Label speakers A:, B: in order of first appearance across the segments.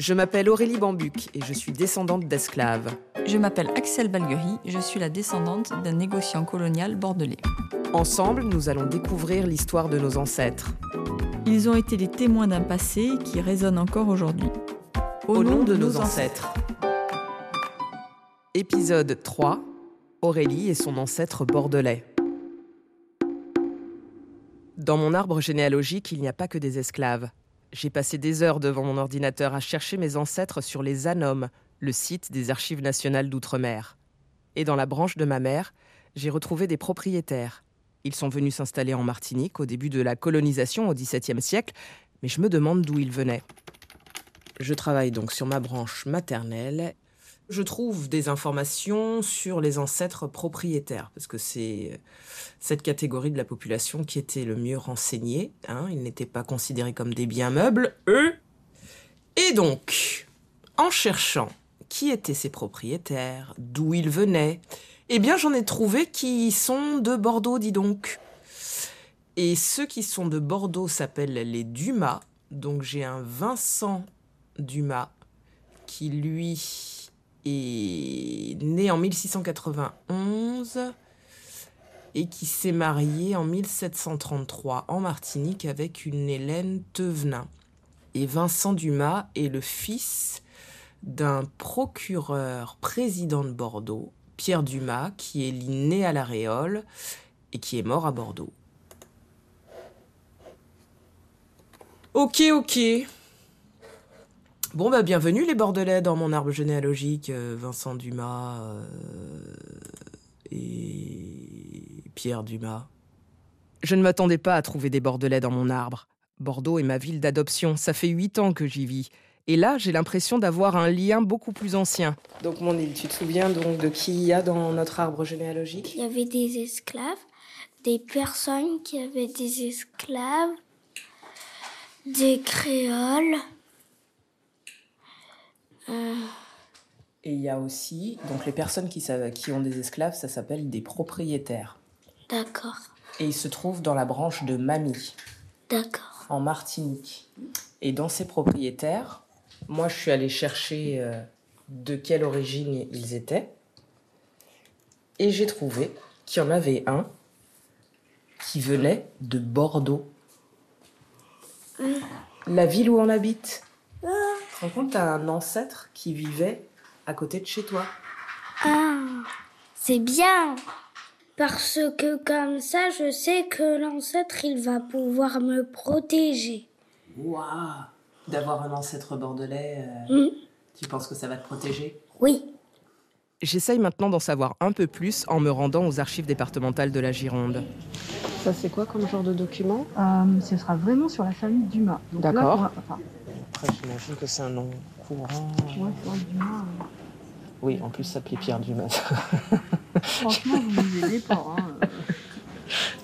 A: Je m'appelle Aurélie Bambuc et je suis descendante d'esclaves.
B: Je m'appelle Axel Balguerie, je suis la descendante d'un négociant colonial bordelais.
A: Ensemble, nous allons découvrir l'histoire de nos ancêtres.
B: Ils ont été les témoins d'un passé qui résonne encore aujourd'hui.
A: Au, nom, de, nos ancêtres. Épisode 3 Aurélie et son ancêtre bordelais. Dans mon arbre généalogique, il n'y a pas que des esclaves. J'ai passé des heures devant mon ordinateur à chercher mes ancêtres sur les ANOM, le site des Archives nationales d'outre-mer. Et dans la branche de ma mère, j'ai retrouvé des propriétaires. Ils sont venus s'installer en Martinique au début de la colonisation au XVIIe siècle, mais je me demande d'où ils venaient. Je travaille donc sur ma branche maternelle. Je trouve des informations sur les ancêtres propriétaires, parce que c'est cette catégorie de la population qui était le mieux renseignée. Hein. Ils n'étaient pas considérés comme des biens meubles, eux. Et donc, en cherchant qui étaient ces propriétaires, d'où ils venaient, eh bien j'en ai trouvé qui sont de Bordeaux, dis donc. Et ceux qui sont de Bordeaux s'appellent les Dumas. Donc j'ai un Vincent Dumas qui lui est né en 1691 et qui s'est marié en 1733 en Martinique avec une Hélène Tevenin. Et Vincent Dumas est le fils d'un procureur président de Bordeaux, Pierre Dumas, qui est né à la Réole et qui est mort à Bordeaux. Ok, ok. Bon, bah, bienvenue les Bordelais dans mon arbre généalogique, euh, Vincent Dumas euh, et Pierre Dumas. Je ne m'attendais pas à trouver des Bordelais dans mon arbre. Bordeaux est ma ville d'adoption, ça fait huit ans que j'y vis. Et là, j'ai l'impression d'avoir un lien beaucoup plus ancien. Donc, mon île, tu te souviens donc de qui il y a dans notre arbre généalogique?
C: Il y avait des esclaves, des personnes qui avaient des esclaves, des créoles. Euh,
A: Et il y a aussi, donc les personnes qui, qui ont des esclaves, ça s'appelle des propriétaires.
C: D'accord,
A: Et ils se trouvent dans la branche de Mamie,
C: d'accord.
A: en Martinique. Et dans ces propriétaires, moi je suis allée chercher euh, de quelle origine ils étaient. Et j'ai trouvé qu'il y en avait un qui venait de Bordeaux. La ville où on habite. Tu te rends compte, t'as un ancêtre qui vivait à côté de chez toi.
C: Ah, c'est bien. Parce que comme ça, je sais que l'ancêtre, il va pouvoir me protéger.
A: Waouh D'avoir un ancêtre bordelais, euh,
C: Hmm,
A: tu penses que ça va te protéger?
C: Oui.
A: J'essaye maintenant d'en savoir un peu plus en me rendant aux archives départementales de la Gironde. Ça, c'est quoi comme genre de document?
B: Euh, ce sera vraiment sur la famille Dumas.
A: D'accord.
B: enfin,
A: Après, j'imagine que c'est un nom courant.
B: ouais, sur Dumas, euh,
A: Oui, en plus, ça s'appelait Pierre Dumas.
B: franchement, vous ne aidez pas. hein.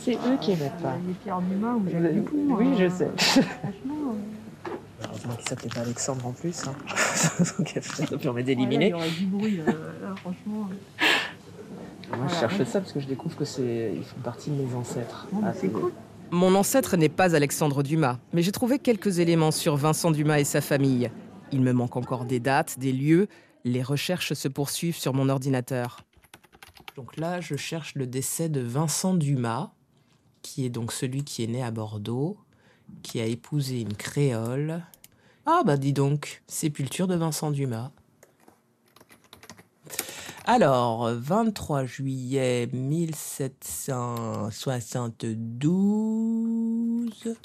A: c'est eux qui n'aimaient pas.
B: Les Pierre Dumas ou Jacques Dupont.
A: Oui, je
B: euh,
A: sais.
B: Franchement,
A: Heureusement qu'il s'appelait pas Alexandre en plus. Hein. Donc, ça permet d'éliminer.
B: il y aurait du bruit. euh, là, franchement.
A: Moi, je cherche ça parce que je découvre que c'est, ils font partie de mes ancêtres.
B: Bah, c'est cool.
A: Mon ancêtre n'est pas Alexandre Dumas, mais j'ai trouvé quelques éléments sur Vincent Dumas et sa famille. Il me manque encore des dates, des lieux. Les recherches se poursuivent sur mon ordinateur. Donc là, je cherche le décès de Vincent Dumas, qui est donc celui qui est né à Bordeaux, qui a épousé une créole. Ah bah dis donc, sépulture de Vincent Dumas. Alors, 23 juillet 1772,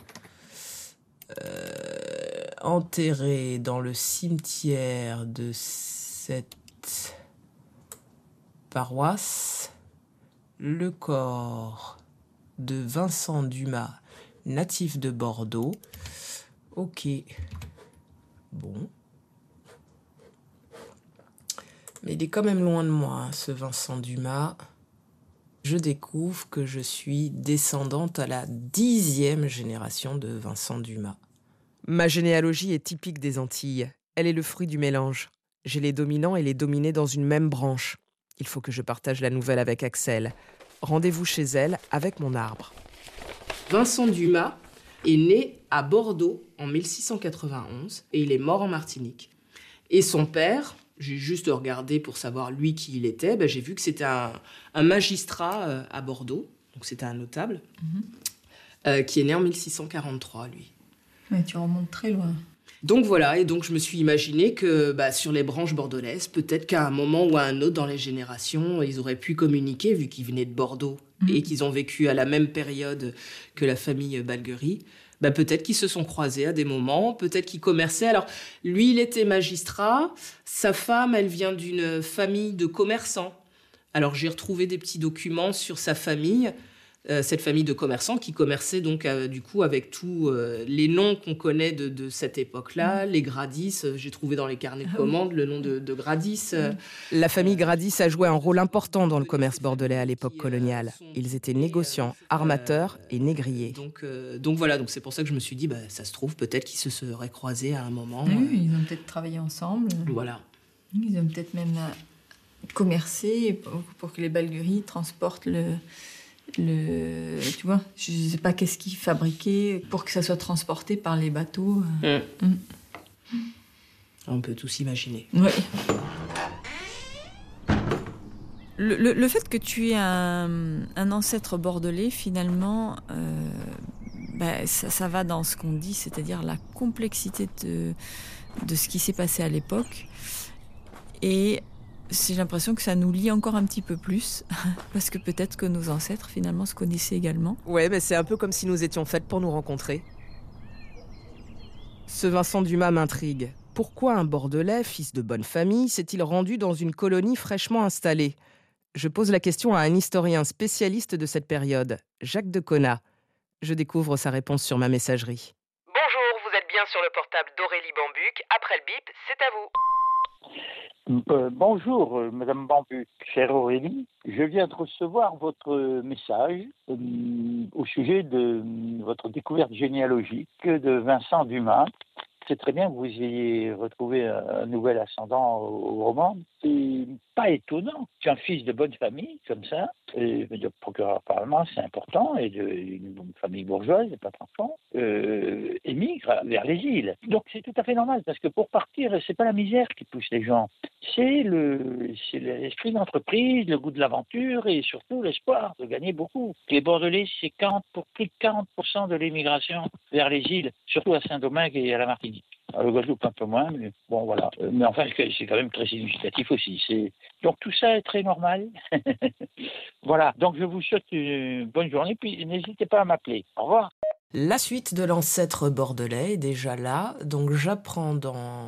A: euh, enterré dans le cimetière de cette paroisse, le corps de Vincent Dumas, natif de Bordeaux. Ok. Bon. Mais il est quand même loin de moi, hein, ce Vincent Dumas. Je découvre que je suis descendante à la dixième génération de Vincent Dumas. Ma généalogie est typique des Antilles. Elle est le fruit du mélange. J'ai les dominants et les dominés dans une même branche. Il faut que je partage la nouvelle avec Axel. Rendez-vous chez elle avec mon arbre. Vincent Dumas est né à Bordeaux en 1691 et il est mort en Martinique. Et son père, j'ai juste regardé pour savoir lui qui il était, ben, j'ai vu que c'était un, magistrat à Bordeaux, donc c'était un notable, mhm. qui est né en 1643, lui.
B: Mais tu remontes très loin.
A: Donc voilà, et donc je me suis imaginé que bah, sur les branches bordelaises, peut-être qu'à un moment ou à un autre dans les générations, ils auraient pu communiquer vu qu'ils venaient de Bordeaux mhm. et qu'ils ont vécu à la même période que la famille Balguerie. Bah, peut-être qu'ils se sont croisés à des moments, peut-être qu'ils commerçaient. Alors lui, il était magistrat, sa femme, elle vient d'une famille de commerçants. Alors j'ai retrouvé des petits documents sur sa famille. Euh, cette famille de commerçants qui commerçait donc euh, du coup avec tous euh, les noms qu'on connaît de, cette époque-là, mm. les Gradis. J'ai trouvé dans les carnets de ah commandes le nom de, Gradis. Mm. La famille Gradis a joué un rôle important dans le commerce bordelais à l'époque coloniale. Ils étaient négociants, armateurs et négriers. Donc, donc voilà, donc c'est pour ça que je me suis dit, bah, ça se trouve peut-être qu'ils se seraient croisés à un moment.
B: Oui, ils ont peut-être travaillé ensemble.
A: Voilà.
B: Ils ont peut-être même commercé pour que les Balgueries transportent le, le, tu vois, je ne sais pas qu'est-ce qu'ils fabriquaient pour que ça soit transporté par les bateaux. Euh. Mm.
A: Mm. On peut tout s'imaginer.
B: Oui. Le, fait que tu aies un, ancêtre bordelais, finalement, euh, bah, ça, ça, va dans ce qu'on dit, c'est-à-dire la complexité de, de ce qui s'est passé à l'époque. Et j'ai l'impression que ça nous lie encore un petit peu plus, parce que peut-être que nos ancêtres finalement se connaissaient également.
A: Ouais, mais c'est un peu comme si nous étions faites pour nous rencontrer. Ce Vincent Dumas m'intrigue. Pourquoi un Bordelais, fils de bonne famille, s'est-il rendu dans une colonie fraîchement installée? Je pose la question à un historien spécialiste de cette période, Jacques de Cona. Je découvre sa réponse sur ma messagerie.
D: Bonjour, vous êtes bien sur le portable d'Aurélie Bambuc. Après le bip, c'est à vous.
E: Euh, bonjour, euh, Madame Bambu, chère Aurélie. Je viens de recevoir votre message euh, au sujet de votre découverte généalogique de Vincent Dumas c'est très bien que vous ayez retrouvé un nouvel ascendant au roman. C'est pas étonnant qu'un fils de bonne famille, comme ça, de procureur parlement, c'est important, et d'une famille bourgeoise, pas d'enfant, euh, émigre vers les îles. Donc c'est tout à fait normal, parce que pour partir, c'est pas la misère qui pousse les gens, c'est le, l'esprit d'entreprise, le goût de l'aventure, et surtout l'espoir de gagner beaucoup. Les Bordelais, c'est 40 pour plus de 40% de l'émigration vers les îles, surtout à Saint-Domingue et à la Martinique. Le Guadeloupe un peu moins, mais bon voilà. Euh, mais enfin, c'est quand même très significatif aussi. Donc tout ça est très normal. voilà. Donc je vous souhaite une bonne journée, puis n'hésitez pas à m'appeler. Au revoir.
A: La suite de l'ancêtre bordelais est déjà là, donc j'apprends dans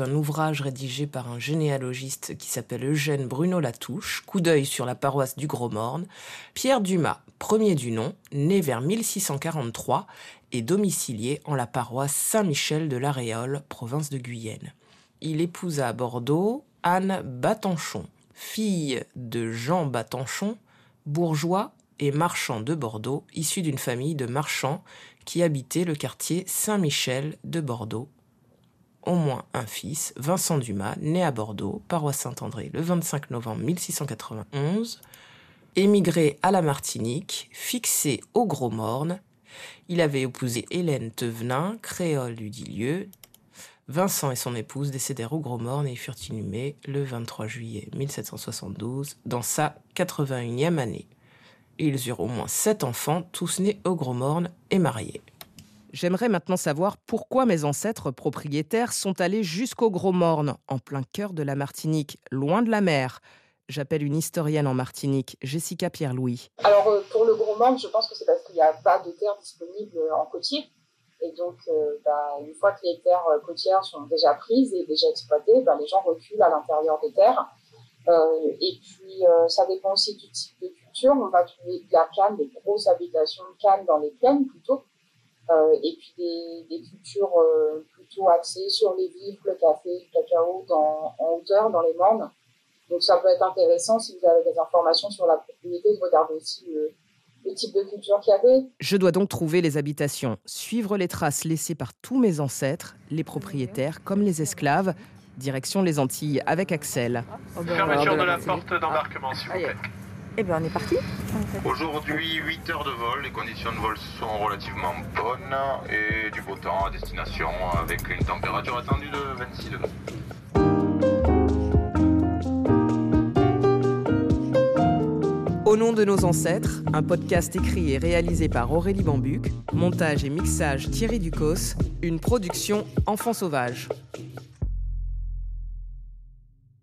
A: un ouvrage rédigé par un généalogiste qui s'appelle Eugène Bruno Latouche, coup d'œil sur la paroisse du Gros-Morne, Pierre Dumas, premier du nom, né vers 1643 domicilié en la paroisse Saint-Michel de l'Aréole, province de Guyenne. Il épousa à Bordeaux Anne Batanchon, fille de Jean Batanchon, bourgeois et marchand de Bordeaux, issu d'une famille de marchands qui habitait le quartier Saint-Michel de Bordeaux. Au moins un fils, Vincent Dumas, né à Bordeaux, paroisse Saint-André, le 25 novembre 1691, émigré à la Martinique, fixé au Gros Morne. Il avait épousé Hélène Tevenin, créole du dit lieu. Vincent et son épouse décédèrent au Gros Morne et furent inhumés le 23 juillet 1772 dans sa 81e année. Ils eurent au moins sept enfants, tous nés au Gros Morne et mariés. J'aimerais maintenant savoir pourquoi mes ancêtres propriétaires sont allés jusqu'au Gros Morne, en plein cœur de la Martinique, loin de la mer. J'appelle une historienne en Martinique, Jessica Pierre-Louis.
F: Alors euh, pour le Gros Morne, je pense que c'est parce qu'il n'y a pas de terre disponible en côtier. Et donc, euh, bah, une fois que les terres euh, côtières sont déjà prises et déjà exploitées, bah, les gens reculent à l'intérieur des terres. et puis, ça dépend aussi du type de on va trouver de la canne, des grosses habitations de canne dans les plaines plutôt, euh, et puis des, cultures euh, plutôt axées sur les vivres, le café, le cacao en hauteur, dans les mornes. Donc ça peut être intéressant si vous avez des informations sur la propriété de regarder aussi le, le type de culture qu'il y avait.
A: Je dois donc trouver les habitations, suivre les traces laissées par tous mes ancêtres, les propriétaires comme les esclaves, direction les Antilles avec Axel.
G: Fermeture de la porte d'embarquement, s'il vous plaît.
B: Eh bien, on est parti.
G: Aujourd'hui, 8 heures de vol. Les conditions de vol sont relativement bonnes et du beau temps à destination avec une température attendue de 26 degrés.
A: Au nom de nos ancêtres, un podcast écrit et réalisé par Aurélie Bambuc, montage et mixage Thierry Ducos, une production Enfants Sauvages.